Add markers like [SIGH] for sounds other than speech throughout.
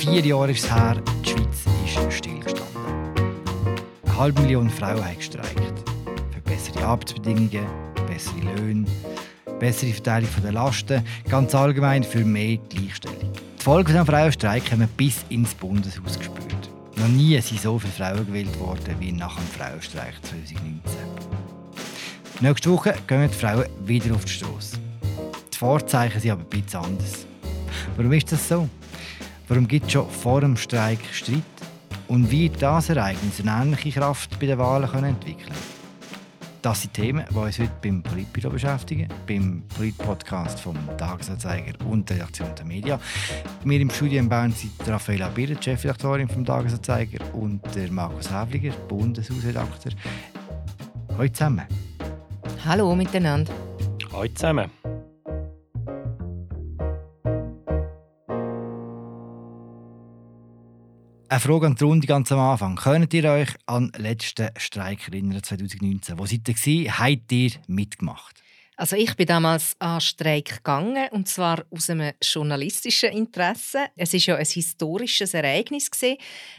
Vier Jahre ist es her, die Schweiz ist stillgestanden. Eine halbe Million Frauen haben gestreikt. Für bessere Arbeitsbedingungen, bessere Löhne, bessere Verteilung der Lasten, ganz allgemein für mehr Gleichstellung. Die Folgen des Frauenstreiks haben wir bis ins Bundeshaus gespürt. Noch nie sind so viele Frauen gewählt worden wie nach dem Frauenstreik 2019. Nächste Woche gehen die Frauen wieder auf die Straße. Die Vorzeichen sind aber ein bisschen anders. Warum ist das so? Warum gibt es schon vor dem Streik Streit? Und wie das Ereignis eine ähnliche Kraft bei den Wahlen entwickeln können? Das sind Themen, die uns heute beim Politbüro beschäftigen, beim Polit-Podcast vom Tagesanzeiger und der Redaktion der Media. Wir im Studio in Bern sind Raffaella Birrer, Chefredaktorin vom Tagesanzeiger, und der Markus Häfliger, Bundeshausredakteur. Hallo zusammen. Hallo miteinander. Hallo zusammen. Eine Frage an die Runde ganz am Anfang. Könnt ihr euch an den letzten Streik erinnern, 2019? Wo seid ihr? Habt ihr mitgemacht? Also ich bin damals an Streik gegangen und zwar aus einem journalistischen Interesse. Es ist ja ein historisches Ereignis.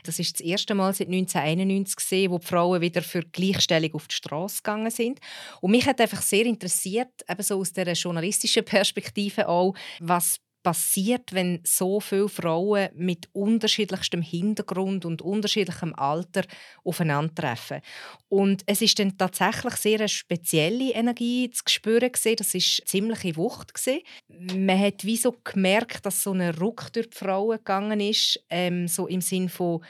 Das ist das erste Mal seit 1991 gewesen, wo die Frauen wieder für Gleichstellung auf die Straße gegangen sind. Und mich hat einfach sehr interessiert, eben so aus der journalistischen Perspektive auch, was passiert, wenn so viele Frauen mit unterschiedlichstem Hintergrund und unterschiedlichem Alter aufeinandertreffen. Und es ist dann tatsächlich sehr eine spezielle Energie zu spüren gewesen. Das ist ziemliche Wucht gewesen. Man hat wie so gemerkt, dass so ein Ruck durch die Frauen gegangen ist, ähm, so im Sinn von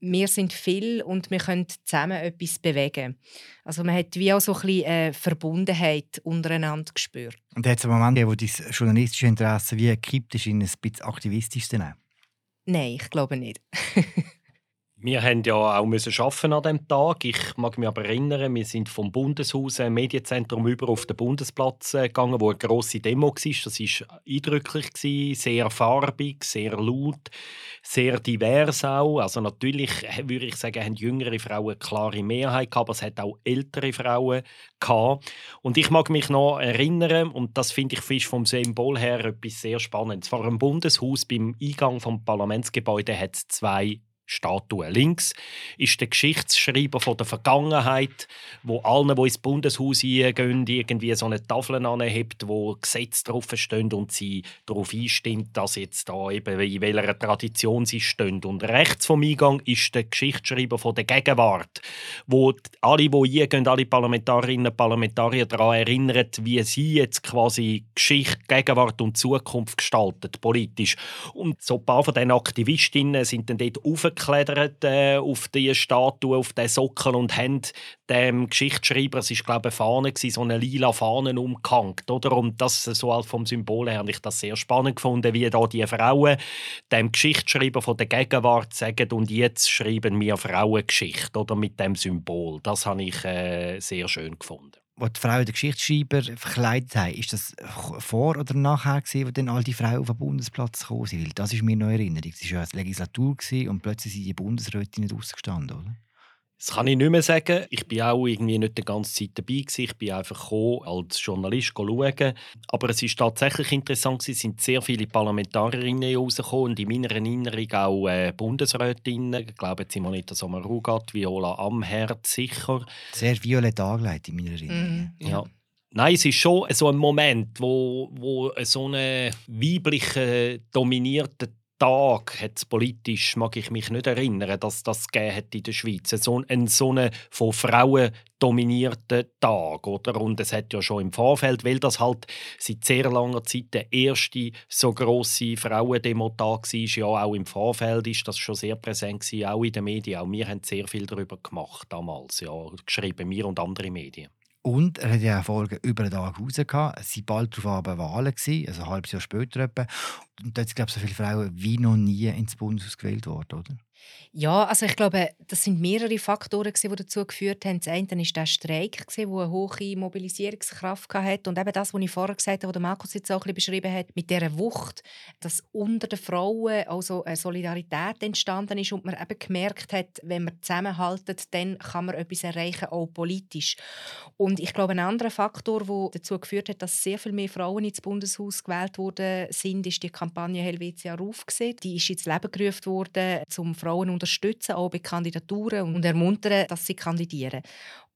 wir sind viel und wir können zusammen etwas bewegen. Also man hat wie auch so ein bisschen äh, Verbundenheit untereinander gespürt. Und hat es einen Moment wo dein journalistische Interesse wie gekippt ist in ein bisschen aktivistisch zu nehmen? Nein, ich glaube nicht. [LAUGHS] Wir haben ja auch müssen arbeiten an dem Tag. Ich mag mich aber erinnern, wir sind vom Bundeshaus, im Medienzentrum über auf den Bundesplatz äh, gegangen, wo eine grosse Demo war. Das war eindrücklich, sehr farbig, sehr laut, sehr divers auch. Also natürlich äh, würde ich sagen, haben jüngere Frauen eine klare Mehrheit gehabt, aber es hat auch ältere Frauen gehabt. Und ich mag mich noch erinnern, und das finde ich ist vom Symbol her etwas sehr Spannendes. Vor dem Bundeshaus beim Eingang vom Parlamentsgebäude hat es zwei Statue. Links ist der Geschichtsschreiber von der Vergangenheit, wo allen, die ins Bundeshaus gehen, irgendwie so eine Tafel anhebt, wo Gesetze drauf stehen und sie darauf einstimmt, dass jetzt da eben in welcher Tradition sie stehen. Und rechts vom Eingang ist der Geschichtsschreiber von der Gegenwart, wo alle, die eingehen, alle Parlamentarierinnen und Parlamentarier daran erinnern, wie sie jetzt quasi Geschichte, Gegenwart und Zukunft gestalten, politisch. Und so ein paar von diesen Aktivistinnen sind dann dort aufgegangen geklettert äh, auf die Statue, auf den Sockel und haben dem Geschichtsschreiber, es ist glaube eine Fahne so eine lila Fahne umgehängt, oder? Und das so halt vom Symbol her habe ich das sehr spannend gefunden, wie da die Frauen dem Geschichtsschreiber von der Gegenwart sagen und jetzt schreiben wir Frauengeschichte, oder mit dem Symbol. Das habe ich äh, sehr schön gefunden wo die Frauen den Geschichtsschreiber verkleidet haben, ist das vor oder nachher gewesen, wo dann all die Frauen auf den Bundesplatz gekommen sind? das ist mir noch Erinnerung. Das war ja eine Legislatur und plötzlich sind die Bundesrätinnen rausgestanden, oder? Das kann ich nicht mehr sagen. Ich bin auch irgendwie nicht die ganze Zeit dabei gewesen. Ich bin einfach gekommen, als Journalist schauen. Aber es ist tatsächlich interessant Es sind sehr viele Parlamentarierinnen rausgekommen und in meiner Erinnerung auch äh, Bundesrätinnen. Ich glaube, Simonetta Sommarugat, Viola Amherd sicher. Sehr violett angelegt in meiner Erinnerung. Mhm. Ja. Nein, es ist schon so ein Moment, wo, wo so eine weibliche dominierte Tag hat politisch, mag ich mich nicht erinnern, dass das hat in der Schweiz. So ein so einen von Frauen dominierten Tag. Oder? Und es hat ja schon im Vorfeld, weil das halt seit sehr langer Zeit der erste so grosse Frauendemo-Tag war, ja auch im Vorfeld ist das schon sehr präsent gewesen, auch in den Medien. Auch wir haben sehr viel darüber gemacht damals, ja, geschrieben, wir und andere Medien. Und er hat ja Folgen über den Tag raus. Es waren bald darauf Wahlen, also ein halbes Jahr später etwa. Und da sind, glaube ich, so viele Frauen wie noch nie ins Bundeshaus gewählt worden, oder? Ja, also ich glaube, das sind mehrere Faktoren, die dazu geführt haben. Das eine war der Streik, der eine hohe Mobilisierungskraft hatte. Und eben das, was ich vorher gesagt habe, was Markus jetzt auch ein beschrieben hat, mit dieser Wucht, dass unter den Frauen also eine Solidarität entstanden ist und man eben gemerkt hat, wenn man zusammenhalten, dann kann man etwas erreichen, auch politisch. Und ich glaube, ein anderer Faktor, der dazu geführt hat, dass sehr viel mehr Frauen ins Bundeshaus gewählt worden sind, ist die Kampagne Helvetia Ruf. Die ist ins Leben gerufen worden, um zu unterstützen, auch bei Kandidaturen und ermuntern, dass sie kandidieren.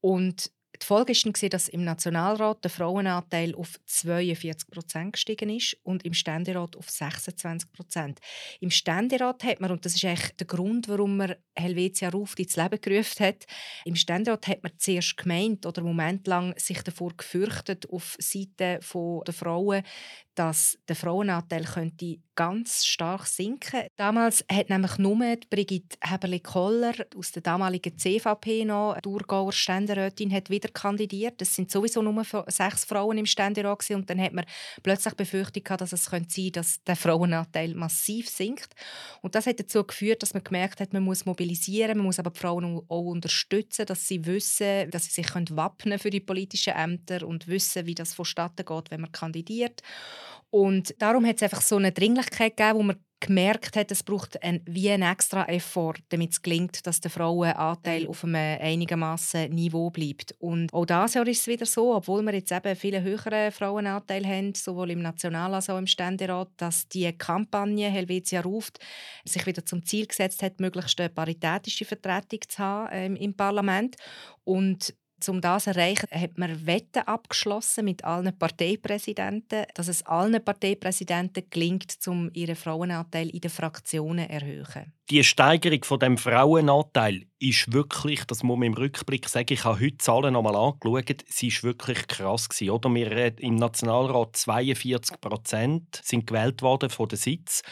Und die Folge war, dass im Nationalrat der Frauenanteil auf 42 Prozent gestiegen ist und im Ständerat auf 26 Prozent. Im Ständerat hat man, und das ist eigentlich der Grund, warum man Helvetia Ruf ins Leben gerufen hat, im Ständerat hat man zuerst gemeint oder momentlang sich davor gefürchtet auf Seite der Frauen, dass der Frauenanteil könnte ganz stark sinken. Damals hat nämlich nur Brigitte Heberli-Koller aus der damaligen CVP noch, die Thurgauer Ständerätin, hat wieder kandidiert. Es sind sowieso nur sechs Frauen im Ständerat und dann hat man plötzlich befürchtet, dass es sein könnte, dass der Frauenanteil massiv sinkt. Und das hat dazu geführt, dass man gemerkt hat, man muss mobilisieren, man muss aber die Frauen auch unterstützen, dass sie wissen, dass sie sich wappnen für die politischen Ämter und wissen, wie das vonstatten geht, wenn man kandidiert. Und darum hat es einfach so eine Dringlichkeit gegeben, wo man gemerkt hat, es braucht ein, wie einen extra Effort, damit es gelingt, dass der Frauenanteil auf einem einigermaßen Niveau bleibt. Und auch das Jahr ist es wieder so, obwohl wir jetzt eben viele höheren Frauenanteil haben, sowohl im National- als auch im Ständerat, dass die Kampagne Helvetia ruft sich wieder zum Ziel gesetzt hat, möglichst eine paritätische Vertretung zu haben ähm, im Parlament. Und um das zu erreichen, hat man Wetten abgeschlossen mit allen Parteipräsidenten, dass es allen Parteipräsidenten gelingt, um ihren Frauenanteil in den Fraktionen zu erhöhen. Die Steigerung von dem Frauenanteil ist wirklich, das muss man im Rückblick sagen, ich habe heute die Zahlen nochmal angeschaut, sie ist wirklich krass gewesen, oder? Wir im Nationalrat 42 Prozent sind gewählt worden von den Sitz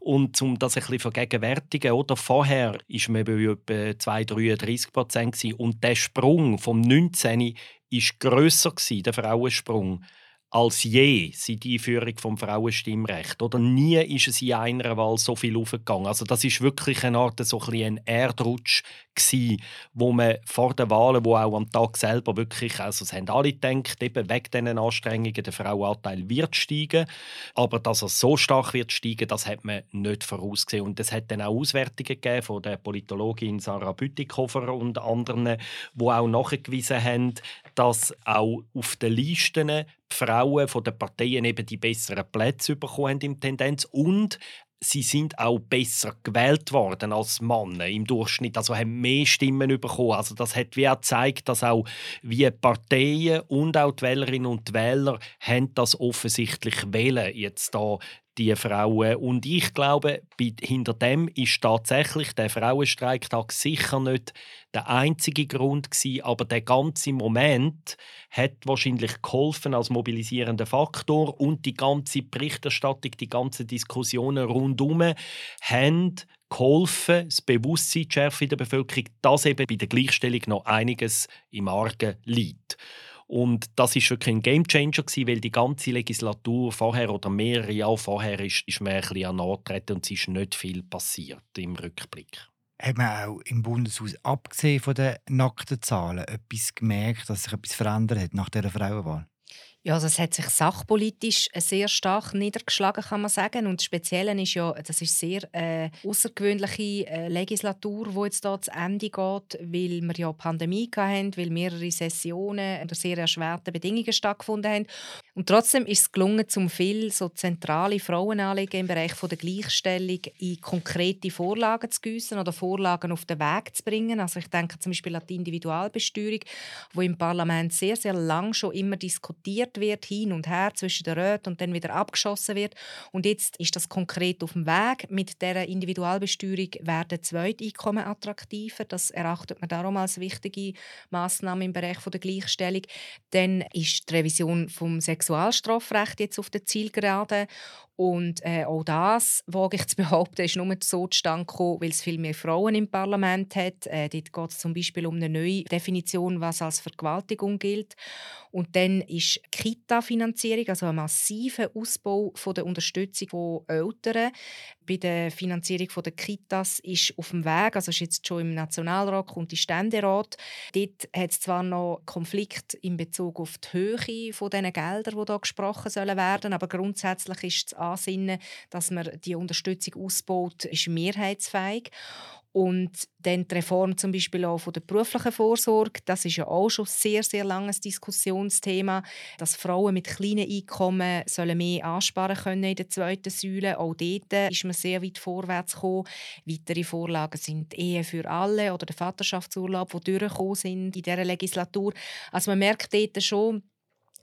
und um das ein bisschen vergegenwärtigen, oder? Vorher ist man bei etwa 2, 33 Prozent und der Sprung vom 19 ist grösser gewesen, der Frauensprung als je seit die Einführung vom Frauenstimmrecht. Oder nie ist es in einer Wahl so viel aufgegangen. Also das ist wirklich eine Art so ein, Erdrutsch gewesen, wo man vor den Wahlen, wo auch am Tag selber wirklich, also es haben alle gedacht, eben wegen diesen Anstrengungen der Frauenanteil wird steigen, aber dass er so stark wird steigen, das hat man nicht vorausgesehen. Und es hat dann auch Auswertungen gegeben von der Politologin Sarah Bütikofer und anderen, wo auch nachgewiesen haben, dass auch auf den Listen Frauen von den Parteien eben die besseren Plätze bekommen haben im Tendenz und sie sind auch besser gewählt worden als Männer im Durchschnitt, also haben mehr Stimmen bekommen. Also das hat wie gezeigt, dass auch wie Parteien und auch die Wählerinnen und Wähler haben das offensichtlich wählen jetzt da die Frauen. Und ich glaube, hinter dem ist tatsächlich der Frauenstreiktag sicher nicht der einzige Grund gewesen, aber der ganze Moment hat wahrscheinlich geholfen als mobilisierender Faktor und die ganze Berichterstattung, die ganzen Diskussionen rundum haben geholfen, das Bewusstsein zu schärfen in der Bevölkerung, dass eben bei der Gleichstellung noch einiges im Argen liegt. Und das ist wirklich ein Gamechanger gewesen, weil die ganze Legislatur vorher oder mehrere Jahre vorher ist, ist mir ein bisschen an und es ist nicht viel passiert im Rückblick. Hat man auch im Bundeshaus, abgesehen von den nackten Zahlen, etwas gemerkt, dass sich etwas verändert hat nach dieser Frauenwahl? Ja, also es hat sich sachpolitisch sehr stark niedergeschlagen, kann man sagen. Und das ist ja, das ist sehr äh, außergewöhnliche äh, Legislatur, die jetzt hier zu Ende geht, weil wir ja Pandemie hatten, weil mehrere Sessionen unter sehr erschwerten Bedingungen stattgefunden haben. Und trotzdem ist es gelungen, zum viel so zentrale Frauenanliegen im Bereich von der Gleichstellung in konkrete Vorlagen zu gießen oder Vorlagen auf den Weg zu bringen. Also ich denke zum Beispiel an die Individualbesteuerung, wo im Parlament sehr, sehr lang schon immer diskutiert diskutiert wird, hin und her zwischen den Räten und dann wieder abgeschossen wird. Und jetzt ist das konkret auf dem Weg. Mit der Individualbesteuerung werden Zweiteinkommen attraktiver. Das erachtet man darum als wichtige Maßnahme im Bereich der Gleichstellung. Dann ist die Revision vom Sexualstrafrecht jetzt auf der Zielgerade und äh, auch das, wage ich zu behaupten, ist nur so zustande gekommen, weil es viel mehr Frauen im Parlament hat. Äh, dort geht es zum Beispiel um eine neue Definition, was als Vergewaltigung gilt. Und dann ist Kita-Finanzierung, also ein massiver Ausbau von der Unterstützung von Eltern bei der Finanzierung der Kitas ist auf dem Weg, also ist jetzt schon im Nationalrat und im Ständerat. Dort hat es zwar noch Konflikt in Bezug auf die Höhe von diesen Geldern, die hier gesprochen sollen werden, aber grundsätzlich ist das ansinnen, dass man die Unterstützung ausbaut, ist mehrheitsfähig. Und dann die Reform zum Beispiel auch von der beruflichen Vorsorge, das ist ja auch schon sehr, sehr langes Diskussionsthema, dass Frauen mit kleinen Einkommen sollen mehr ansparen können in der zweiten Säule. Auch dort ist man sehr weit vorwärts gekommen. Weitere Vorlagen sind Ehe für alle oder der Vaterschaftsurlaub, die durchgekommen sind in dieser Legislatur. Also man merkt dort schon,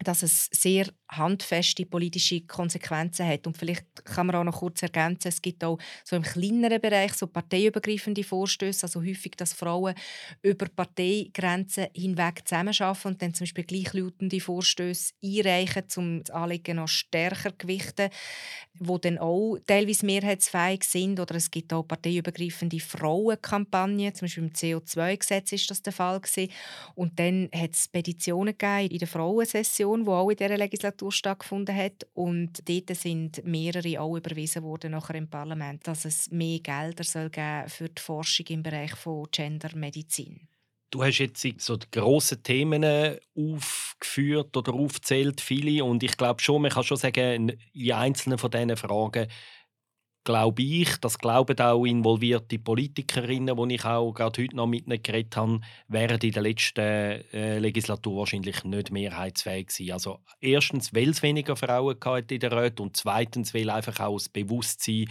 dass es sehr handfeste politische Konsequenzen hat. Und vielleicht kann man auch noch kurz ergänzen, es gibt auch so im kleineren Bereich so parteiübergreifende Vorstöße, also häufig, dass Frauen über Parteigrenzen hinweg zusammenarbeiten und dann zum Beispiel gleichlautende Vorstöße einreichen, um das Anliegen noch stärker zu gewichten, wo dann auch teilweise mehrheitsfähig sind. Oder es gibt auch parteiübergreifende Frauenkampagnen, zum Beispiel im CO2-Gesetz ist das der Fall gewesen. Und dann hat es Petitionen gegeben in der Frauensession, wo auch in dieser Legislatur stattgefunden hat. Und dort sind mehrere auch überwiesen worden nachher im Parlament, dass es mehr Gelder soll geben für die Forschung im Bereich von Gendermedizin. Du hast jetzt so die grossen Themen aufgeführt oder aufgezählt, viele. Und ich glaube schon, man kann schon sagen, in einzelnen von diesen Fragen glaube ich, das glauben auch involvierte Politikerinnen, die ich auch gerade heute noch mit ihnen geredet habe, wären in der letzten äh, Legislatur wahrscheinlich nicht mehrheitsfähig gewesen. Also erstens, weil es weniger Frauen in der Rat und zweitens, weil einfach auch das Bewusstsein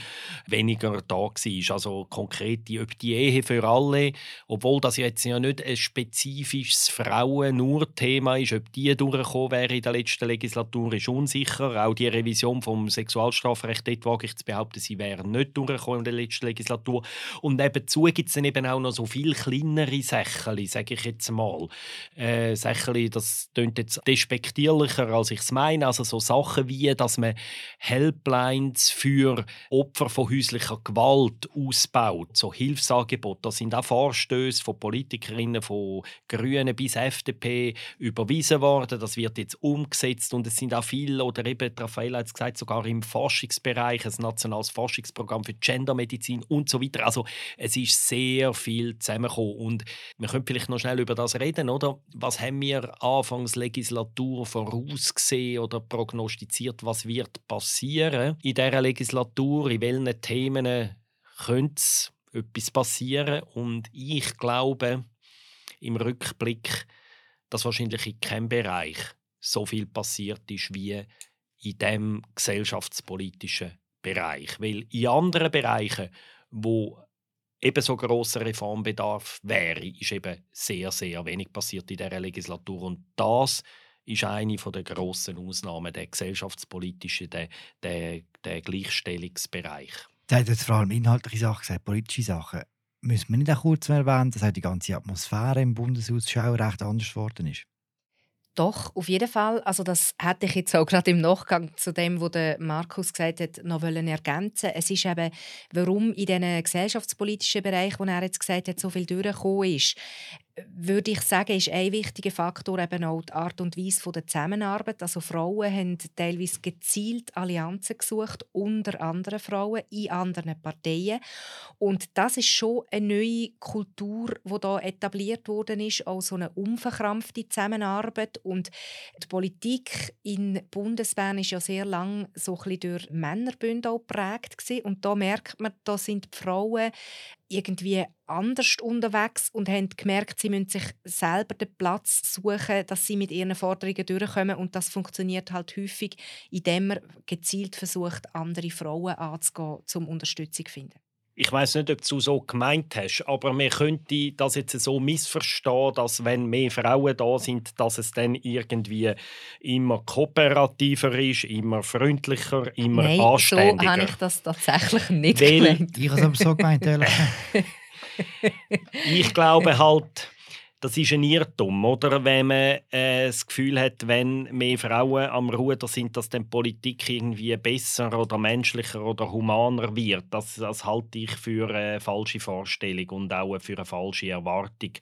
weniger da war. Also konkret ob die Ehe für alle, obwohl das jetzt ja nicht ein spezifisches Frauen-nur-Thema ist, ob die durchgekommen wäre in der letzten Legislatur, ist unsicher. Auch die Revision vom Sexualstrafrecht, dort wage ich zu behaupten, sie wäre wären nicht durchgekommen in der letzten Legislatur. Und nebenzu gibt es dann eben auch noch so viel kleinere Sächeli, sage ich jetzt mal. Äh, Sächeli, das klingt jetzt despektierlicher, als ich es meine. Also so Sachen wie, dass man Helplines für Opfer von häuslicher Gewalt ausbaut, so Hilfsangebote. Das sind auch Vorstöße von Politikerinnen von Grünen bis FDP überwiesen worden. Das wird jetzt umgesetzt und es sind auch viele, oder eben Raffaella hat es gesagt, sogar im Forschungsbereich, ein nationales Forschungsbereich, Forschungsprogramm für Gendermedizin und so weiter. Also es ist sehr viel zusammengekommen und wir können vielleicht noch schnell über das reden, oder? Was haben wir Anfangs Legislatur vorausgesehen oder prognostiziert, was wird passieren in dieser Legislatur, in welchen Themen könnte etwas passieren und ich glaube im Rückblick, dass wahrscheinlich in keinem Bereich so viel passiert ist wie in dem gesellschaftspolitischen Bereich. Weil in anderen Bereichen, wo eben so grosser Reformbedarf wäre, ist eben sehr, sehr wenig passiert in dieser Legislatur. Und das ist eine der grossen Ausnahmen, der gesellschaftspolitische, der, der, der Gleichstellungsbereich. Sie hat jetzt vor allem inhaltliche Sachen gesagt, politische Sachen. Müssen wir nicht auch kurz erwähnen, dass die ganze Atmosphäre im Bundeshaus schon recht anders geworden ist? Doch, auf jeden Fall. Also das hätte ich jetzt auch gerade im Nachgang zu dem, was Markus gesagt hat, noch ergänzen Es ist eben, warum in diesen gesellschaftspolitischen Bereich, wo er jetzt gesagt hat, so viel durchgekommen ist würde ich sagen, ist ein wichtiger Faktor eben auch die Art und Weise der Zusammenarbeit. Also Frauen haben teilweise gezielt Allianzen gesucht unter anderen Frauen in anderen Parteien. Und das ist schon eine neue Kultur, die da etabliert worden ist, auch so eine unverkrampfte Zusammenarbeit. Und die Politik in Bundesbern ist ja sehr lang so ein durch Männerbünde geprägt und da merkt man, da sind die Frauen irgendwie anders unterwegs und haben gemerkt, sie müssen sich selber den Platz suchen, dass sie mit ihren Forderungen durchkommen. Und das funktioniert halt häufig, indem man gezielt versucht, andere Frauen anzugehen, um Unterstützung zu finden ich weiß nicht, ob du so gemeint hast, aber man könnte das jetzt so missverstehen, dass wenn mehr Frauen da sind, dass es dann irgendwie immer kooperativer ist, immer freundlicher, immer Nein, anständiger. so habe ich das tatsächlich nicht Weil, gemeint. Ich habe es so gemeint, ehrlich. [LAUGHS] ich glaube halt, das ist ein Irrtum, oder? Wenn man äh, das Gefühl hat, wenn mehr Frauen am Ruder sind, dass dann Politik irgendwie besser oder menschlicher oder humaner wird. Das, das halte ich für eine falsche Vorstellung und auch für eine falsche Erwartung.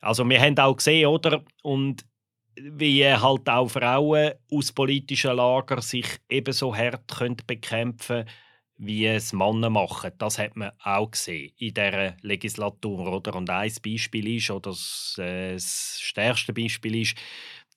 Also wir haben auch gesehen, oder? Und wie halt auch Frauen aus politischen Lagern sich ebenso hart können bekämpfen können, wie es Männer machen. Das hat man auch gesehen in dieser Legislatur. Oder? Und ein Beispiel ist, oder das, äh, das stärkste Beispiel ist,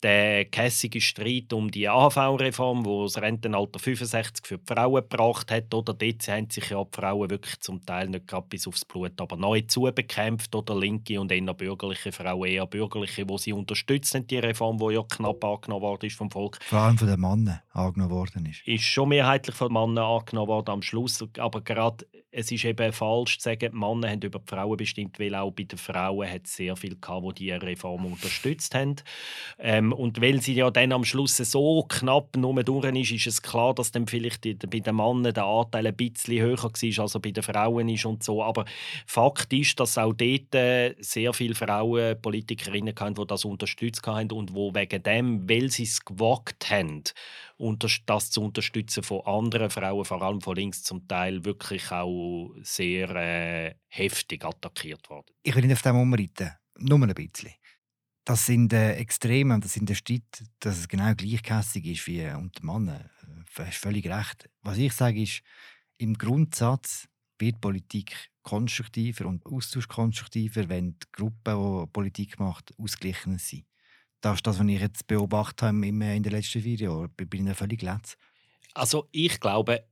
der kässige Streit um die AHV-Reform, wo das Rentenalter 65 für die Frauen gebracht hat, oder dort haben sich ja die Frauen wirklich zum Teil nicht gerade bis aufs Blut, aber neu zubekämpft, oder linke und eher bürgerliche Frauen, eher bürgerliche, wo sie unterstützen die Reform, die ja knapp angenommen worden ist vom Volk. Vor allem von den Männern angenommen worden ist. Ist schon mehrheitlich von Männern angenommen worden am Schluss, aber gerade es ist eben falsch zu sagen, die Männer haben über die Frauen bestimmt, weil auch bei den Frauen hat es sehr viele gehabt, die diese Reform unterstützt haben. Ähm, und weil sie ja dann am Schluss so knapp nur durch ist, ist es klar, dass dann vielleicht bei den Männern der Anteil ein bisschen höher war, als bei den Frauen ist und so. Aber Fakt ist, dass auch dort äh, sehr viele Frauen Politikerinnen hatten, die das unterstützt haben und wo wegen dem, weil sie es gewagt haben, das zu unterstützen von anderen Frauen, vor allem von links zum Teil, wirklich auch sehr äh, heftig attackiert worden. Ich will nicht auf dem umreiten, nur ein bisschen. Das sind äh, Extreme und das sind der Streit, dass es genau gleichkässig ist wie unter Männern. Du hast völlig recht. Was ich sage ist, im Grundsatz wird Politik konstruktiver und Austausch konstruktiver, wenn die Gruppe, die Politik macht, ausgeglichen sind. Das ist das, was ich jetzt beobachtet habe in den letzten vier Jahren. Ich bin ich völlig letzt. Also ich glaube,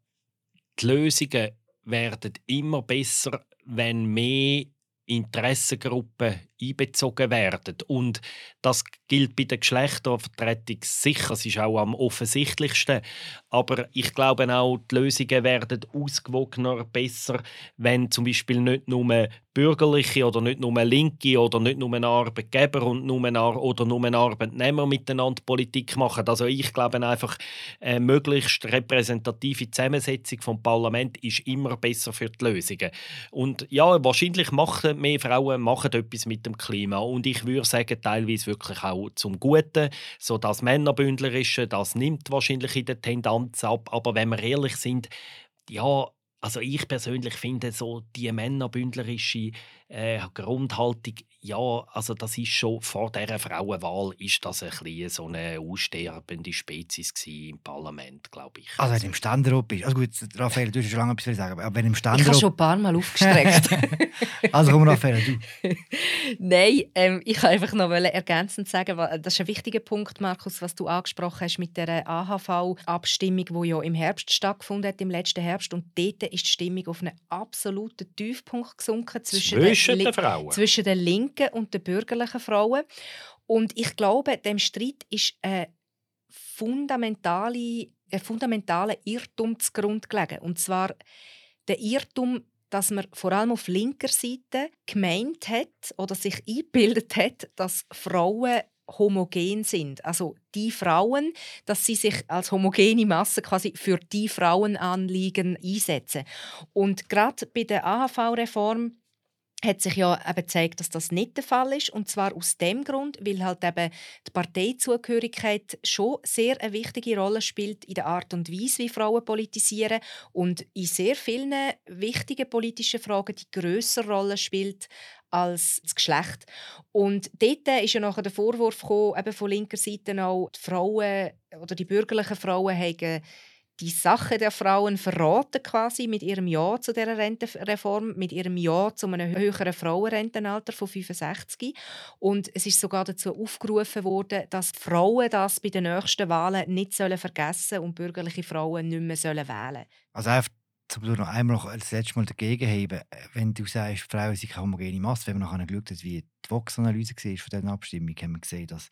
die Lösungen werden immer besser, wenn mehr Interessengruppen einbezogen werden. Und das gilt bei der Geschlechtervertretung sicher. Es ist auch am offensichtlichsten. Aber ich glaube auch, die Lösungen werden ausgewogener, besser, wenn zum Beispiel nicht nur Bürgerliche oder nicht nur Linke oder nicht nur Arbeitgeber und nur oder nur Arbeitnehmer miteinander Politik machen. Also ich glaube einfach, eine möglichst repräsentative Zusammensetzung vom Parlament ist immer besser für die Lösungen. Und ja, wahrscheinlich machen mehr Frauen machen etwas mit dem Klima. Und ich würde sagen, teilweise wirklich auch zum Guten. So Männerbündlerische, das nimmt wahrscheinlich in der Tendenz ab. Aber wenn wir ehrlich sind, ja, also ich persönlich finde so die männerbündlerische äh, Grundhaltung, ja, also das ist schon vor dieser Frauenwahl ist das ein bisschen so eine aussterbende Spezies im Parlament, glaube ich. Also wenn du im Ständerat bist, also gut, Raphael, du hast schon lange etwas sagen, aber wenn im Ständerat... Ich habe schon ein paar Mal aufgestreckt. [LAUGHS] also komm, Raphael, du. [LAUGHS] Nein, ähm, ich kann einfach noch ergänzend sagen, das ist ein wichtiger Punkt, Markus, was du angesprochen hast mit der AHV-Abstimmung, die ja im Herbst stattgefunden hat, im letzten Herbst, und dort ist die Stimmung auf einen absoluten Tiefpunkt gesunken zwischen, zwischen den, den Frauen. Zwischen den linken und den bürgerlichen Frauen. Und ich glaube, dem Streit ist ein fundamentale, ein fundamentaler Irrtum zugrunde gelegen. Und zwar der Irrtum, dass man vor allem auf linker Seite gemeint hat oder sich [LAUGHS] eingebildet hat, dass Frauen homogen sind. Also die Frauen, dass sie sich als homogene Masse quasi für die Frauenanliegen einsetzen. Und gerade bei der AHV-Reform hat sich ja eben gezeigt, dass das nicht der Fall ist. Und zwar aus dem Grund, weil halt eben die Parteizugehörigkeit schon sehr eine wichtige Rolle spielt in der Art und Weise, wie Frauen politisieren und in sehr vielen wichtigen politischen Fragen die größere Rolle spielt als das Geschlecht. Und dort ist ja nachher der Vorwurf gekommen, eben von linker Seite auch, die Frauen oder die bürgerlichen Frauen haben die Sache der Frauen verraten quasi mit ihrem Ja zu der Rentenreform, mit ihrem Ja zu einem höheren Frauenrentenalter von 65. Und es ist sogar dazu aufgerufen worden, dass Frauen das bei den nächsten Wahlen nicht sollen vergessen und bürgerliche Frauen nicht mehr sollen wählen. Also einfach zum noch einmal das letzte Mal dagegen heben, wenn du sagst, Frauen sind keine homogene Masse, wenn man nachher geschaut hat, wie die Vox-Analyse war von dieser Abstimmung, haben wir gesehen, dass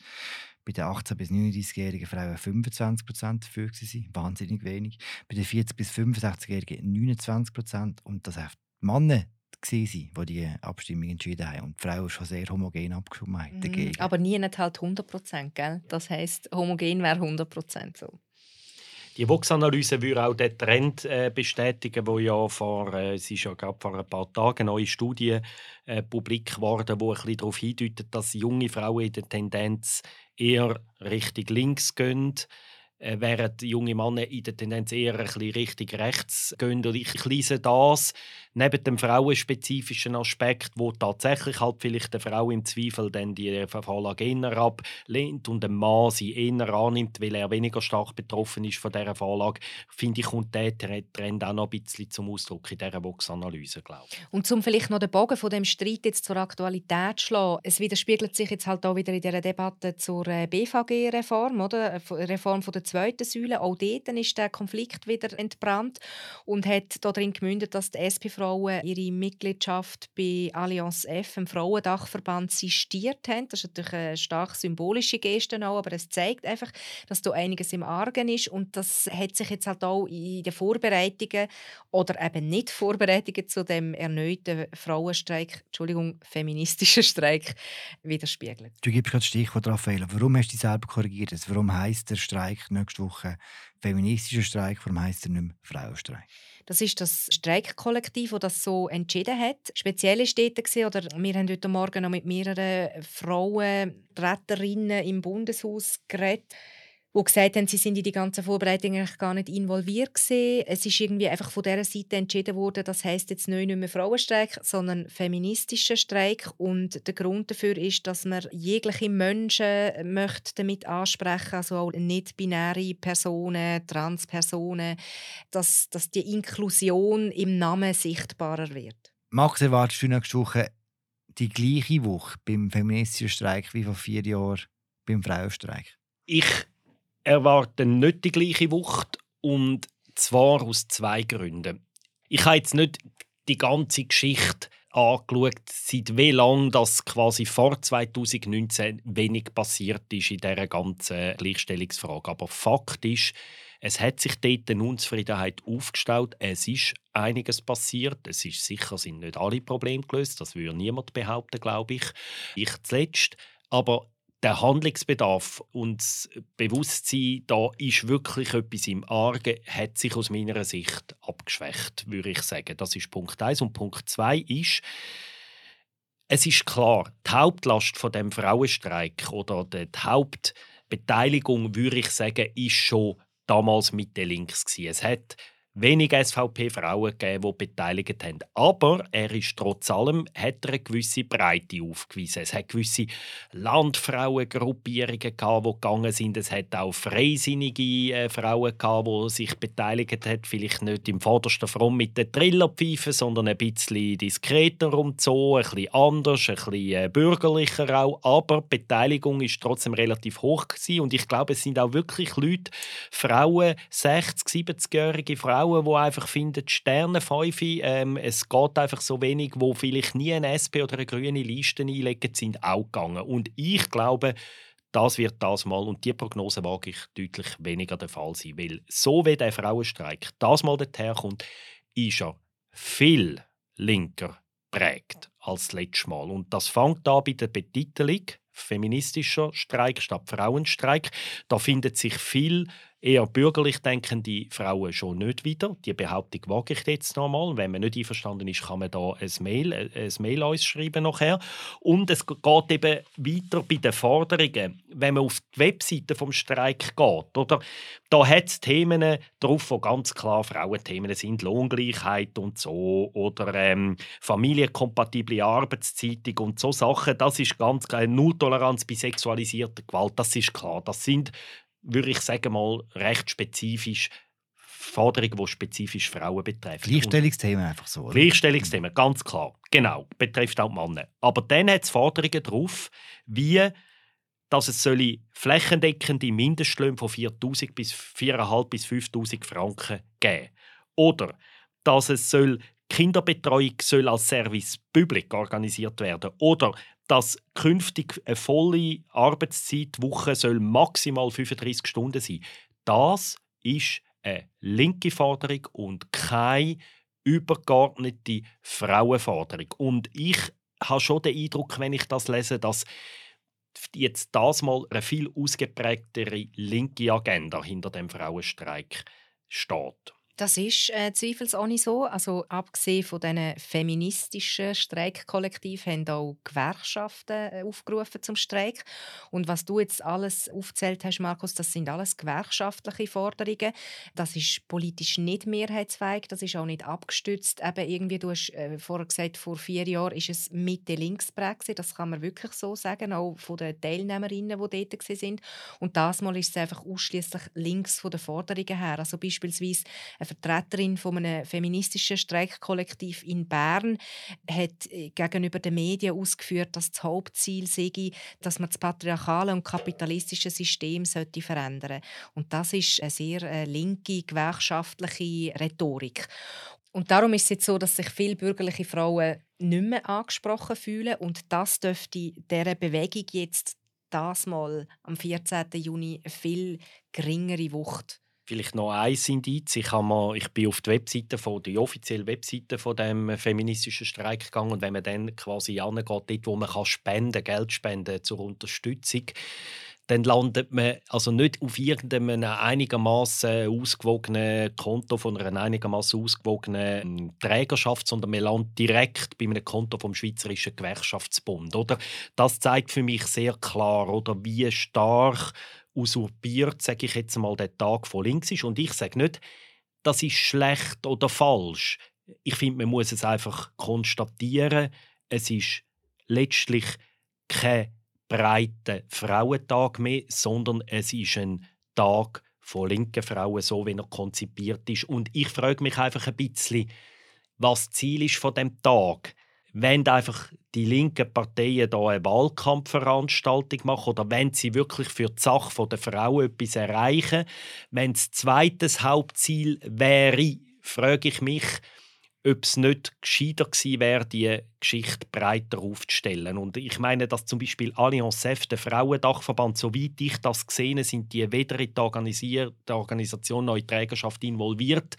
bei den 18- bis 39-jährigen Frauen 25 dafür waren, wahnsinnig wenig. Bei den 40- bis 65-jährigen 29% Und das auch die Männer waren, die die Abstimmung entschieden haben. Und die Frauen schon sehr homogen abgestimmt haben. Mhm, aber nie nicht halt 100% gell? Das heisst, homogen wäre 100 so. Die Vox-Analyse würde auch den Trend äh, bestätigen, wo ja vor, äh, es ist ja gerade vor ein paar Tagen eine neue Studie äh, publik geworden, wo ein bisschen darauf hindeutet, dass junge Frauen in der Tendenz eher Richtung links gehen, äh, während junge Männer in der Tendenz eher ein bisschen Richtung rechts gehen. Und ich lese das neben dem frauenspezifischen Aspekt, wo tatsächlich halt vielleicht eine Frau im Zweifel dann die Vorlage eher ablehnt und ein Mann sie eher annimmt, weil er weniger stark betroffen ist von dieser Vorlage, finde ich, kommt der Trend auch noch ein bisschen zum Ausdruck in dieser Vox-Analyse, glaube ich. Und um vielleicht noch den Bogen von dem Streit jetzt zur Aktualität zu schlagen, es widerspiegelt sich jetzt halt auch wieder in dieser Debatte zur äh, BVG-Reform, oder? Äh, Reform von der zweiten Säule. Auch dort ist der Konflikt wieder entbrannt und hat darin gemündet, dass die SP-Frauen ihre Mitgliedschaft bei Allianz F, dem Frauendachverband, sistiert haben. Das ist natürlich eine stark symbolische Geste auch, aber es zeigt einfach, dass da einiges im Argen ist und das hat sich jetzt halt auch in den Vorbereitungen oder eben nicht Vorbereitungen zu dem erneuten Frauenstreik, Entschuldigung, feministischen Streik widerspiegelt. Du gibst gerade Stichwort, Raphael. Warum hast du dich selber korrigiert? Warum heißt der Streik nächste Woche feministischer Streik? Warum heißt er nicht mehr Frauenstreik? Das ist das Streikkollektiv, das das so entschieden hat. Speziell ist dort, oder wir haben heute Morgen noch mit mehreren Frauenretterinnen im Bundeshaus geredet die gesagt haben, sie sind in die ganzen Vorbereitungen eigentlich gar nicht involviert gewesen. Es ist irgendwie einfach von dieser Seite entschieden worden, das heißt jetzt nicht mehr Frauenstreik, sondern feministischer Streik und der Grund dafür ist, dass man jegliche Menschen möchte damit ansprechen, also auch nicht-binäre Personen, Transpersonen, dass, dass die Inklusion im Namen sichtbarer wird. Max, erwartest du nächste Woche die gleiche Woche beim feministischen Streik wie vor vier Jahren beim Frauenstreik? Ich erwarten nicht die gleiche Wucht und zwar aus zwei Gründen. Ich habe jetzt nicht die ganze Geschichte angeschaut, seit wie lange das quasi vor 2019 wenig passiert ist in dieser ganzen Gleichstellungsfrage. Aber Fakt ist, es hat sich dort eine Unzufriedenheit aufgestellt. Es ist einiges passiert. Es ist sicher sind nicht alle Probleme gelöst. Das würde niemand behaupten, glaube ich. Ich zuletzt. Aber der Handlungsbedarf und das Bewusstsein, da ist wirklich etwas im Argen, hat sich aus meiner Sicht abgeschwächt, würde ich sagen. Das ist Punkt 1. Und Punkt 2 ist, es ist klar, die Hauptlast von dem Frauenstreik oder die Hauptbeteiligung, würde ich sagen, ist schon damals mit der Links gewesen. Es hat wenig SVP-Frauen gegeben, die beteiligt haben. Aber er ist trotz allem hat er eine gewisse Breite aufgewiesen. Es hat gewisse Landfrauengruppierungen gehabt, die gegangen sind. Es hat auch freisinnige äh, Frauen gehabt, die sich beteiligt haben. Vielleicht nicht im vordersten Front mit den Trillerpfeifen, sondern ein bisschen diskreter und so, ein bisschen anders, ein bisschen äh, bürgerlicher auch. Aber die Beteiligung ist trotzdem relativ hoch gewesen. und ich glaube, es sind auch wirklich Leute, Frauen, 60, 70-jährige Frauen Frauen, die einfach finden, Sterne ähm, es geht einfach so wenig, wo vielleicht nie eine SP oder eine grüne Liste einlegen, sind auch gegangen. Und ich glaube, das wird das mal, und die Prognose wage ich deutlich weniger der Fall sein, weil so wie der Frauenstreik das mal dorthin kommt, ist er viel linker prägt als das letzte Mal. Und das fängt an bei der Betitelung feministischer Streik statt Frauenstreik. Da findet sich viel eher bürgerlich denkende Frauen schon nicht wieder. Die Behauptung wage ich jetzt nochmal. Wenn man nicht einverstanden ist, kann man da ein Mail, äh, ein Mail uns schreiben nachher. Und es geht eben weiter bei den Forderungen. Wenn man auf die Webseite vom Streik geht, oder, da hat es Themen drauf, die ganz klar Frauenthemen sind. Lohngleichheit und so. Oder ähm, familienkompatible Arbeitszeitung und so Sachen. Das ist ganz klar. Nulltoleranz bei sexualisierter Gewalt. Das ist klar. Das sind würde ich sagen mal, recht spezifisch Forderungen, die spezifisch Frauen betreffen. Gleichstellungsthemen einfach so. Oder? Gleichstellungsthemen, ganz klar. Genau, betrifft auch Männer. Aber dann hat es Forderungen darauf, wie dass es soll flächendeckende Mindestlöhne von 4.000 bis 4.500 bis 5.000 Franken geben. Oder dass es soll Kinderbetreuung soll als Service public organisiert werden oder dass künftig eine volle Arbeitszeitwoche soll maximal 35 Stunden sein. Das ist eine linke Forderung und keine übergeordnete Frauenforderung. Und ich habe schon den Eindruck, wenn ich das lese, dass jetzt das mal eine viel ausgeprägtere linke Agenda hinter dem Frauenstreik steht. Das ist äh, zweifelsohne so. Also abgesehen von diesen feministischen Streikkollektiven haben auch Gewerkschaften äh, aufgerufen zum Streik. Und was du jetzt alles aufzählt hast, Markus, das sind alles gewerkschaftliche Forderungen. Das ist politisch nicht mehrheitsfähig, das ist auch nicht abgestützt. Eben irgendwie, du hast äh, vorher gesagt, vor vier Jahren ist es Mitte links. Das kann man wirklich so sagen, auch von den Teilnehmerinnen, die dort sind. Und das Mal ist es einfach ausschließlich links von den Forderungen her. Also beispielsweise Vertreterin von einem feministischen Streikkollektiv in Bern hat äh, gegenüber den Medien ausgeführt, dass das Hauptziel sei, dass man das patriarchale und kapitalistische System sollte verändern. Und das ist eine sehr äh, linke gewerkschaftliche Rhetorik. Und darum ist es jetzt so, dass sich viele bürgerliche Frauen nicht mehr angesprochen fühlen und das dürfte dieser Bewegung jetzt das mal am 14. Juni viel geringere Wucht Vielleicht noch ein Indiz. Ich, mal, ich bin auf die Webseite von, die offizielle Webseite von dem feministischen Streik gegangen und wenn man dann quasi angeht, dort, wo man kann spenden, Geld spenden zur Unterstützung, dann landet man also nicht auf irgendeinem einigermaßen ausgewogenen Konto von einer einigermaßen ausgewogenen Trägerschaft, sondern man landet direkt bei einem Konto vom Schweizerischen Gewerkschaftsbund. Oder? Das zeigt für mich sehr klar, oder wie stark usurpiert, sage ich jetzt mal, der Tag von links ist. Und ich sage nicht, das ist schlecht oder falsch. Ich finde, man muss es einfach konstatieren. Es ist letztlich kein breiter Frauentag mehr, sondern es ist ein Tag von linken Frauen, so wie er konzipiert ist. Und ich frage mich einfach ein bisschen, was das Ziel ist von dem Tag wenn einfach die linken Parteien da eine Wahlkampfveranstaltung machen oder wenn sie wirklich für die Sache der Frau etwas erreichen, wenn das zweite Hauptziel wäre, frage ich mich, ob es nicht gescheiter gewesen wäre, die Geschichte breiter aufzustellen. Und ich meine, dass zum Beispiel Allianz F, der Frauendachverband, soweit ich das gesehen sind die weder in die, die Organisation noch in die Trägerschaft involviert.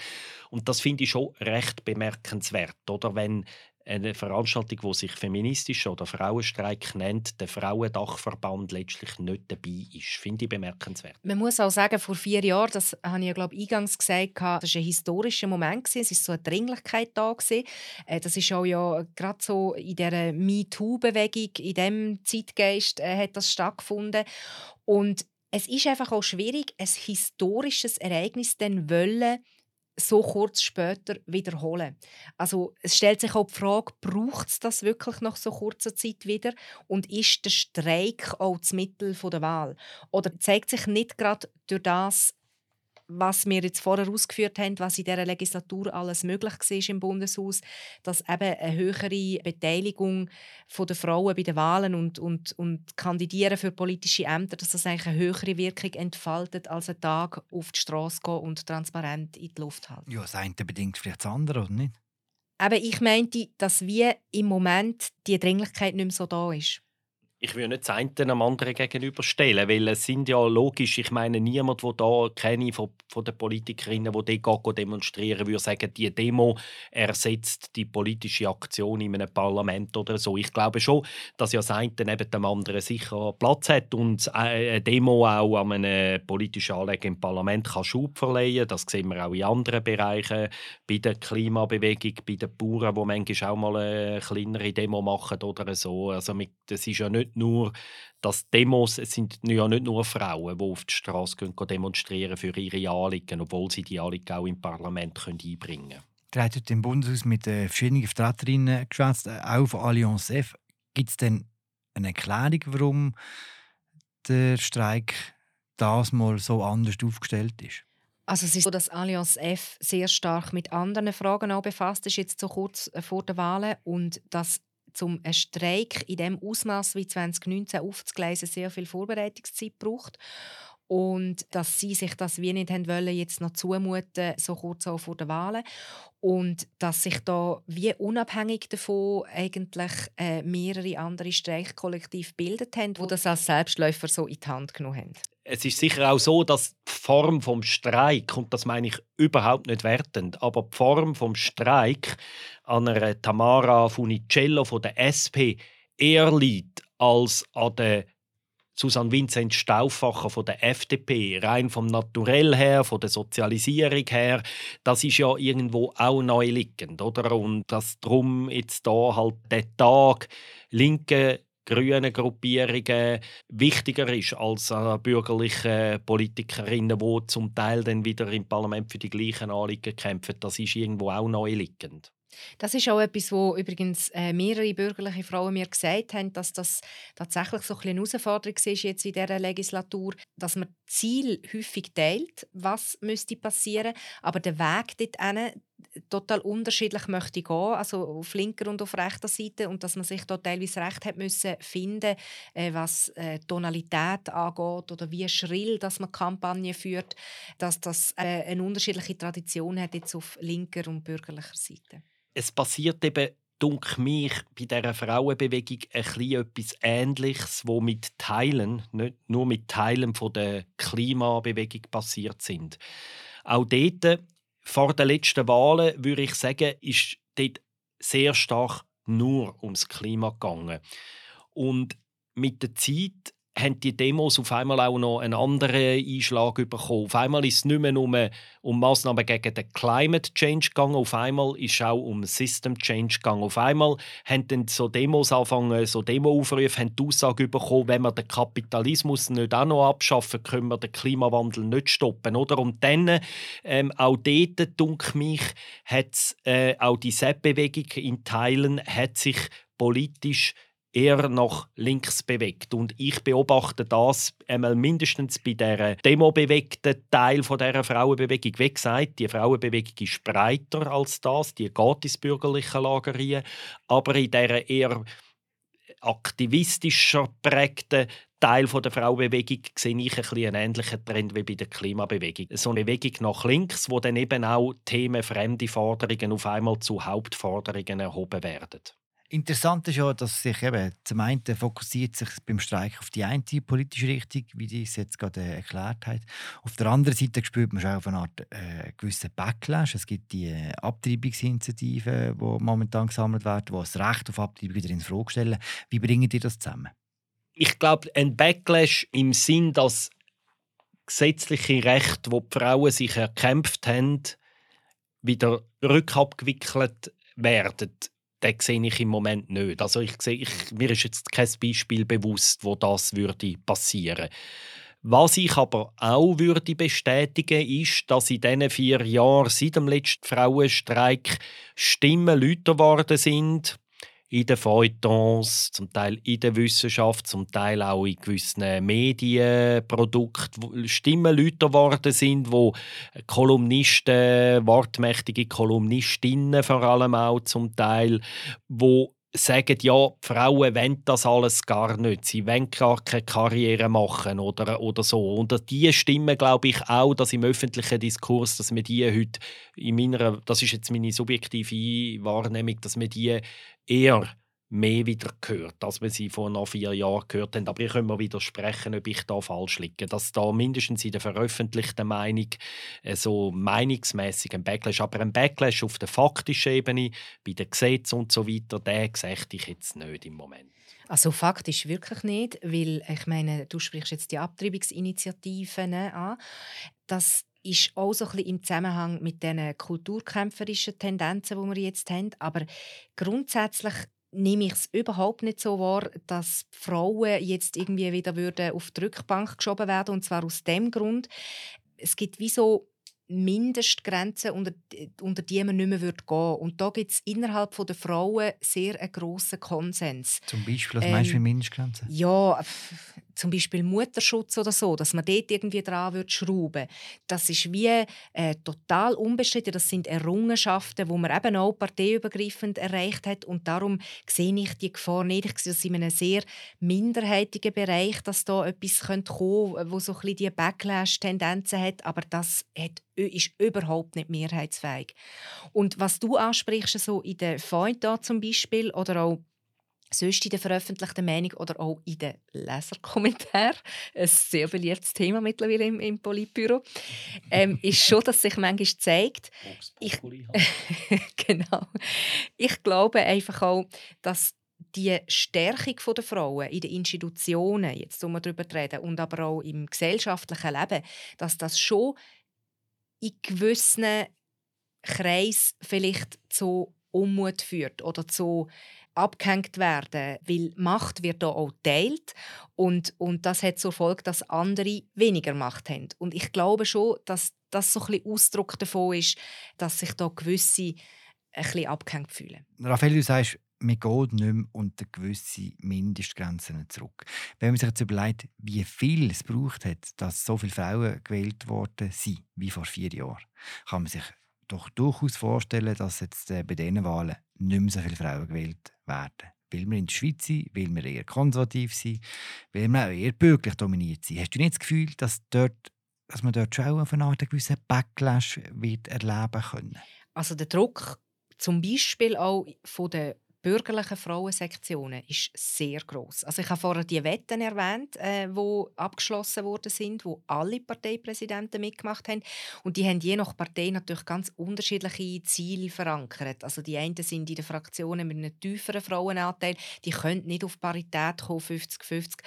Und das finde ich schon recht bemerkenswert, oder? Wenn eine Veranstaltung, die sich feministisch oder Frauenstreik nennt, der Frauendachverband letztlich nicht dabei ist. Finde ich bemerkenswert. Man muss auch sagen, vor vier Jahren, das habe ich glaube eingangs gesagt, das war ein historischer Moment. Es war so eine Dringlichkeit da. Äh, das ist auch ja gerade so in dieser MeToo-Bewegung, in diesem Zeitgeist äh, hat das stattgefunden. Und es ist einfach auch schwierig, ein historisches Ereignis dann wollen, so kurz später wiederholen. Also es stellt sich auch die Frage, braucht es das wirklich nach so kurzer Zeit wieder? Und ist der Streik auch das Mittel der Wahl? Oder zeigt sich nicht gerade durch das was wir jetzt vorher ausgeführt haben, was in dieser Legislatur alles möglich war im Bundeshaus, dass eben eine höhere Beteiligung der Frauen bei den Wahlen und, und, und Kandidieren für politische Ämter, dass das eigentlich eine höhere Wirkung entfaltet, als ein Tag auf die Straße gehen und transparent in die Luft halten. Ja, das eine bedingt vielleicht das andere, oder nicht? Aber ich meinte, dass wie im Moment die Dringlichkeit nicht mehr so da ist ich will nicht das eine am anderen gegenüberstellen, weil es sind ja logisch, ich meine, niemand, der da kenne von, von den Politikerinnen, die dort demonstrieren, würde sagen, die Demo ersetzt die politische Aktion in einem Parlament oder so. Ich glaube schon, dass ja das eine neben dem anderen sicher Platz hat und eine Demo auch an einem politischen Anliegen im Parlament kann Schub verleihen. Das sehen wir auch in anderen Bereichen, bei der Klimabewegung, bei den Bauern, die manchmal auch mal eine kleinere Demo machen oder so. Also das ist ja nicht nicht nur, dass Demos, es sind ja nicht nur Frauen, die auf die Straße gehen, demonstrieren für ihre Anliegen, obwohl sie die Anliegen auch im Parlament können einbringen können. Der hat heute im Bundeshaus mit äh, verschiedenen Vertreterinnen geschwätzt, äh, auch von Allianz F. Gibt es denn eine Erklärung, warum der Streik das mal so anders aufgestellt ist? Also es ist so, dass Allianz F sehr stark mit anderen Fragen auch befasst ist, jetzt so kurz äh, vor der Wahl und dass um einen Streik in dem Ausmaß wie 2019 aufzugleisen, sehr viel Vorbereitungszeit braucht und dass sie sich das wie nicht haben wollen, jetzt noch zumuten, so kurz auch vor den Wahlen. Und dass sich da wie unabhängig davon eigentlich äh, mehrere andere Streikkollektive gebildet haben, die das als Selbstläufer so in die Hand genommen haben es ist sicher auch so, dass die Form vom Streik, und das meine ich überhaupt nicht wertend, aber die Form vom Streik an einer Tamara Funicello von der SP eher liegt als an der Susanne Vincent Stauffacher von der FDP, rein vom Naturell her, von der Sozialisierung her, das ist ja irgendwo auch neu liegend, oder? Und dass drum jetzt da halt der Tag linke grünen Gruppierungen wichtiger ist als äh, bürgerliche Politikerinnen, die zum Teil dann wieder im Parlament für die gleichen Anliegen kämpfen. Das ist irgendwo auch neu liegend. Das ist auch etwas, wo übrigens äh, mehrere bürgerliche Frauen mir gesagt haben, dass das tatsächlich so eine Herausforderung ist jetzt in dieser Legislatur, dass man Ziel häufig teilt, was müsste passieren, aber der Weg dorthin total unterschiedlich möchte gehen, also auf linker und auf rechter Seite und dass man sich da teilweise recht hat müssen finden, äh, was äh, Tonalität angeht oder wie schrill, dass man Kampagne führt, dass das äh, eine unterschiedliche Tradition hat jetzt auf linker und bürgerlicher Seite es passiert eben dunkel mich bei dieser Frauenbewegung ein etwas Ähnliches, wo mit Teilen, nicht nur mit Teilen von der Klimabewegung passiert sind. Auch dort, vor den letzten Wahlen, würde ich sagen, ist dort sehr stark nur ums Klima gegangen. Und mit der Zeit haben die Demos auf einmal auch noch einen anderen Einschlag bekommen. Auf einmal ist es nicht mehr nur um Massnahmen gegen den Climate Change gegangen, auf einmal ist es auch um System Change gegangen. Auf einmal haben dann so Demos angefangen, so Demoaufrufe, haben die Aussage bekommen, wenn wir den Kapitalismus nicht auch noch abschaffen, können wir den Klimawandel nicht stoppen. Oder? Und dann, ähm, auch dort, dunkel mich, hat äh, auch die SEP-Bewegung in Teilen hat sich politisch eher nach links bewegt. Und ich beobachte das einmal mindestens bei der demobewegten Teil der Frauenbewegung. Wie gesagt, die Frauenbewegung ist breiter als das, die geht ins bürgerliche Lager rein, aber in der eher aktivistischer prägten Teil der Frauenbewegung sehe ich ein einen ähnlichen Trend wie bei der Klimabewegung. So eine Bewegung nach links, wo dann eben auch Themen fremde Forderungen auf einmal zu Hauptforderungen erhoben werden. Interessant ist ja, dass sich eben zum einen fokussiert sich beim Streik auf die eine politische Richtung, wie die es jetzt gerade erklärt hat. Auf der anderen Seite spürt man schon auf eine Art äh, gewissen Backlash. Es gibt die äh, Abtreibungsinitiativen, die momentan gesammelt werden, die das Recht auf Abtreibung wieder in Frage stellen. Wie bringen die das zusammen? Ich glaube, ein Backlash im Sinn, dass gesetzliche Rechte, wo die Frauen sich erkämpft haben, wieder rückabgewickelt werden den sehe ich im Moment nicht. Also ich sehe, ich, mir ist jetzt kein Beispiel bewusst, wo das würde passieren. Was ich aber auch würde bestätigen, ist, dass in diesen vier Jahren seit dem letzten Frauenstreik Stimmen lauter geworden sind, in den Feuilletons, zum Teil in der Wissenschaft, zum Teil auch in gewissen Medienprodukten Stimmen lauter geworden sind, wo Kolumnisten, wortmächtige Kolumnistinnen vor allem auch zum Teil, wo sagen, ja, Frauen wollen das alles gar nicht. Sie wollen gar keine Karriere machen oder, oder so. Und diese Stimmen glaube ich auch, dass im öffentlichen Diskurs, dass wir die heute in meiner, das ist jetzt meine subjektive Wahrnehmung, dass wir die eher mehr wieder gehört, als wir sie vor noch vier Jahren gehört haben. Aber ich kann mir widersprechen, ob ich da falsch liege. Dass da mindestens in der veröffentlichten Meinung äh, so meinungsmäßig ein Backlash, aber ein Backlash auf der faktischen Ebene, bei den Gesetzen und so weiter, den sehe ich jetzt nicht im Moment. Also faktisch wirklich nicht, weil ich meine, du sprichst jetzt die Abtreibungsinitiativen an. Das ist auch so ein bisschen im Zusammenhang mit den kulturkämpferischen Tendenzen, die wir jetzt haben. Aber grundsätzlich nehme ich es überhaupt nicht so wahr, dass Frauen jetzt irgendwie wieder würden auf die Rückbank geschoben werden und zwar aus dem Grund, es gibt wie so Mindestgrenzen, unter, unter die man nicht mehr gehen würde. Und da gibt es innerhalb der Frauen sehr einen grossen Konsens. Zum Beispiel, was ähm, meinst du mit Mindestgrenzen? Ja, zum Beispiel Mutterschutz oder so, dass man dort irgendwie dran wird schrauben Das ist wie äh, total unbestritten. Das sind Errungenschaften, die man eben auch parteiübergreifend erreicht hat. Und darum sehe ich die Gefahr nicht. Ich sehe das in einem sehr minderheitigen Bereich, dass da etwas kommen könnte, wo so ein bisschen die Backlash-Tendenzen hat. Aber das hat ist überhaupt nicht mehrheitsfähig. Und was du ansprichst, so in den Feuilleton zum Beispiel oder auch sonst in der veröffentlichten Meinung oder auch in den Leserkommentaren, ein sehr beliebtes Thema mittlerweile im, im Politbüro, ähm, ist schon, dass sich manchmal zeigt, ich, [LAUGHS] genau, ich glaube einfach auch, dass die Stärkung der Frauen in den Institutionen, jetzt um darüber reden, und aber auch im gesellschaftlichen Leben, dass das schon in gewissen Kreis vielleicht zu Unmut führt oder zu abgehängt werden, weil Macht wird da auch teilt und, und das hat zur Folge, dass andere weniger Macht haben. Und ich glaube schon, dass das so ein bisschen Ausdruck davon ist, dass sich da gewisse ein bisschen abgehängt fühlen. Raphael, du sagst, man geht nicht mehr unter gewisse Mindestgrenzen zurück. Wenn man sich jetzt überlegt, wie viel es braucht hat, dass so viele Frauen gewählt worden sind wie vor vier Jahren, kann man sich doch durchaus vorstellen, dass jetzt äh, bei diesen Wahlen nicht mehr so viele Frauen gewählt werden. Weil wir in der Schweiz sind, weil wir eher konservativ sind, weil wir auch eher bürgerlich dominiert sind. Hast du nicht das Gefühl, dass, dort, dass man dort schon Art einen gewissen Backlash wird erleben können? Also der Druck zum Beispiel auch von den bürgerlichen Frauensektionen ist sehr groß. Also ich habe vorher die Wetten erwähnt, äh, wo abgeschlossen worden sind, wo alle Parteipräsidenten mitgemacht haben und die haben je nach Partei natürlich ganz unterschiedliche Ziele verankert. Also die einen sind in den Fraktionen mit einem tieferen Frauenanteil, die können nicht auf Parität kommen, 50-50.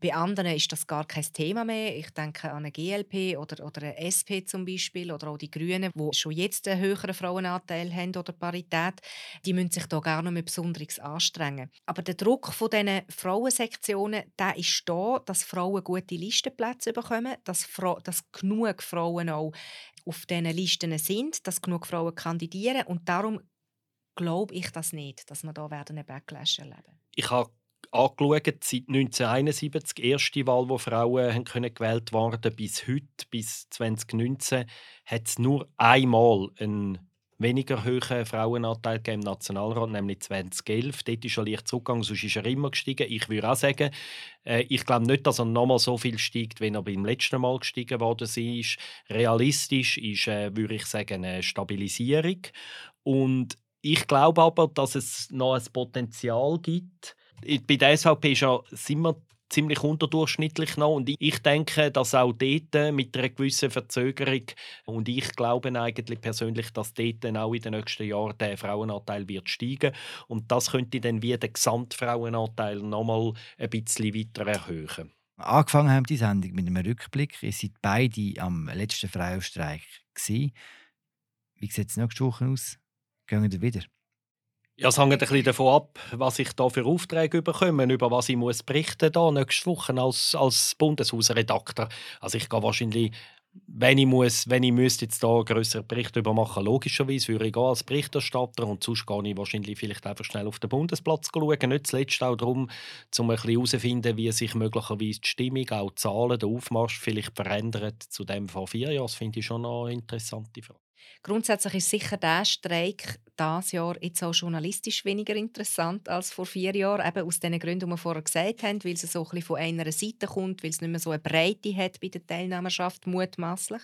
Bei anderen ist das gar kein Thema mehr. Ich denke an eine GLP oder, oder eine SP zum Beispiel oder auch die Grünen, wo schon jetzt einen höheren Frauenanteil haben oder Parität. Die müssen sich da gar nicht mehr Besonderes anstrengen. Aber der Druck von diesen Frauensektionen der ist da, dass Frauen gute Listenplätze bekommen, dass, Fra dass genug Frauen auch auf diesen Listen sind, dass genug Frauen kandidieren und darum glaube ich das nicht, dass wir werden einen Backlash erleben. Ich habe angeschaut, seit 1971, die erste Wahl, wo Frauen können gewählt werden, bis heute, bis 2019, hat es nur einmal einen weniger hohen Frauenanteil im Nationalrat, nämlich 2011. Dort ist er leicht zurückgegangen, sonst ist er immer gestiegen. Ich würde auch sagen, äh, ich glaube nicht, dass er nochmal so viel steigt, wie er beim letzten Mal gestiegen worden ist. Realistisch ist, äh, würde ich sagen, eine Stabilisierung. Und ich glaube aber, dass es noch ein Potenzial gibt. Bei der SVP ist ja, sind wir ziemlich unterdurchschnittlich noch. Und ich denke, dass auch dort mit einer gewissen Verzögerung und ich glaube eigentlich persönlich, dass dort auch in den nächsten Jahren der Frauenanteil wird steigen und das könnte dann wie den Gesamtfrauenanteil noch mal ein bisschen weiter erhöhen. Angefangen haben die Sendung mit einem Rückblick. Ihr seid beide am letzten Frauenstreik. Wie sieht es nächste Woche aus? Gehen wir wieder? Ja, es hängt ein bisschen davon ab, was ich da für Aufträge bekomme, über was ich muss berichten da nächste Woche als, als Bundeshausredakteur. Also ich gehe wahrscheinlich, wenn ich muss, wenn ich müsste jetzt da grösseren Bericht über machen, logischerweise würde ich als Berichterstatter und sonst gehe ich wahrscheinlich vielleicht einfach schnell auf den Bundesplatz schauen. Nicht zuletzt auch darum, um ein herauszufinden, wie sich möglicherweise die Stimmung, auch die Zahlen, der Aufmarsch vielleicht verändert zu dem vor vier Jahren. Das finde ich schon eine interessante Frage. Grundsätzlich ist sicher der Streik dieses Jahr jetzt auch journalistisch weniger interessant als vor vier Jahren. Eben aus den Gründen, die wir vorher gesagt haben, weil es so ein bisschen von einer Seite kommt, weil es nicht mehr so eine Breite hat bei der Teilnehmerschaft, mutmaßlich.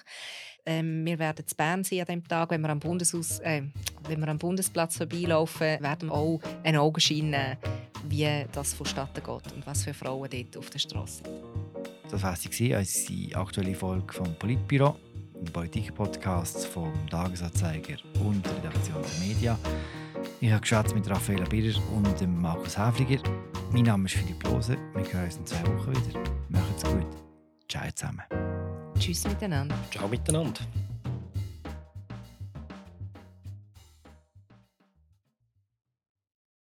Ähm, wir werden zu Bern sein an dem Tag, wenn wir am, Bundeshaus, äh, wenn wir am Bundesplatz vorbeilaufen, werden wir auch einen Augenschein nehmen, wie das vonstatten geht und was für Frauen dort auf der Straße sind. Das war sie, die aktuelle Folge vom Politbüro im Politik-Podcast vom Tagesanzeiger und der Redaktion der Media. Ich habe geschätzt mit Raffaella Birrer und dem Markus Häfliger. Mein Name ist Philipp Lose. Wir hören uns in zwei Wochen wieder. Macht's gut. Ciao zusammen. Tschüss miteinander. Ciao miteinander.